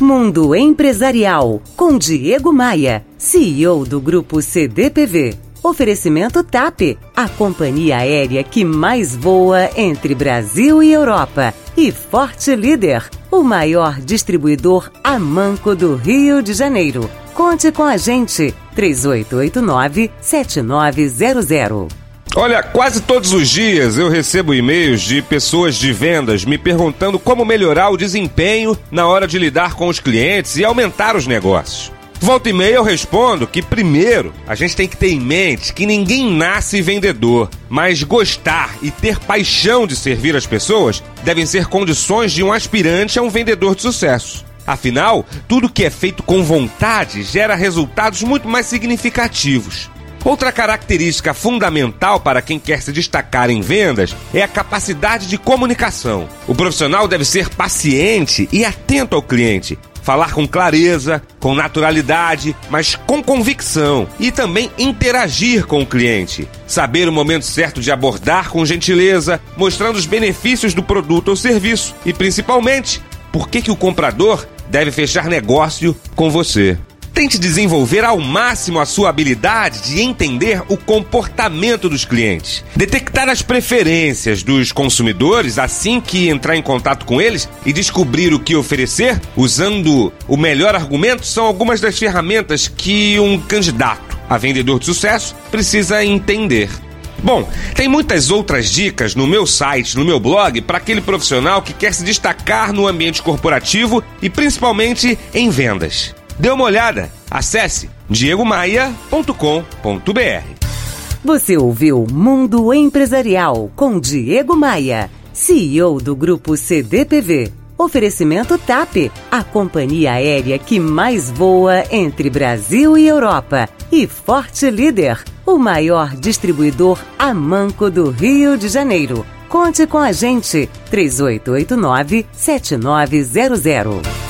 Mundo Empresarial, com Diego Maia, CEO do Grupo CDPV. Oferecimento TAP, a companhia aérea que mais voa entre Brasil e Europa. E Forte Líder, o maior distribuidor a manco do Rio de Janeiro. Conte com a gente, 3889-7900. Olha, quase todos os dias eu recebo e-mails de pessoas de vendas me perguntando como melhorar o desempenho na hora de lidar com os clientes e aumentar os negócios. Volta e meia eu respondo que primeiro a gente tem que ter em mente que ninguém nasce vendedor, mas gostar e ter paixão de servir as pessoas devem ser condições de um aspirante a um vendedor de sucesso. Afinal, tudo que é feito com vontade gera resultados muito mais significativos. Outra característica fundamental para quem quer se destacar em vendas é a capacidade de comunicação. O profissional deve ser paciente e atento ao cliente, falar com clareza, com naturalidade, mas com convicção e também interagir com o cliente. Saber o momento certo de abordar com gentileza, mostrando os benefícios do produto ou serviço e principalmente por que, que o comprador deve fechar negócio com você. Tente desenvolver ao máximo a sua habilidade de entender o comportamento dos clientes, detectar as preferências dos consumidores assim que entrar em contato com eles e descobrir o que oferecer usando o melhor argumento são algumas das ferramentas que um candidato a vendedor de sucesso precisa entender. Bom, tem muitas outras dicas no meu site, no meu blog, para aquele profissional que quer se destacar no ambiente corporativo e principalmente em vendas. Dê uma olhada. Acesse diegomaia.com.br. Você ouviu Mundo Empresarial com Diego Maia, CEO do Grupo CDPV. Oferecimento TAP, a companhia aérea que mais voa entre Brasil e Europa. E Forte Líder, o maior distribuidor a manco do Rio de Janeiro. Conte com a gente, 3889 7900.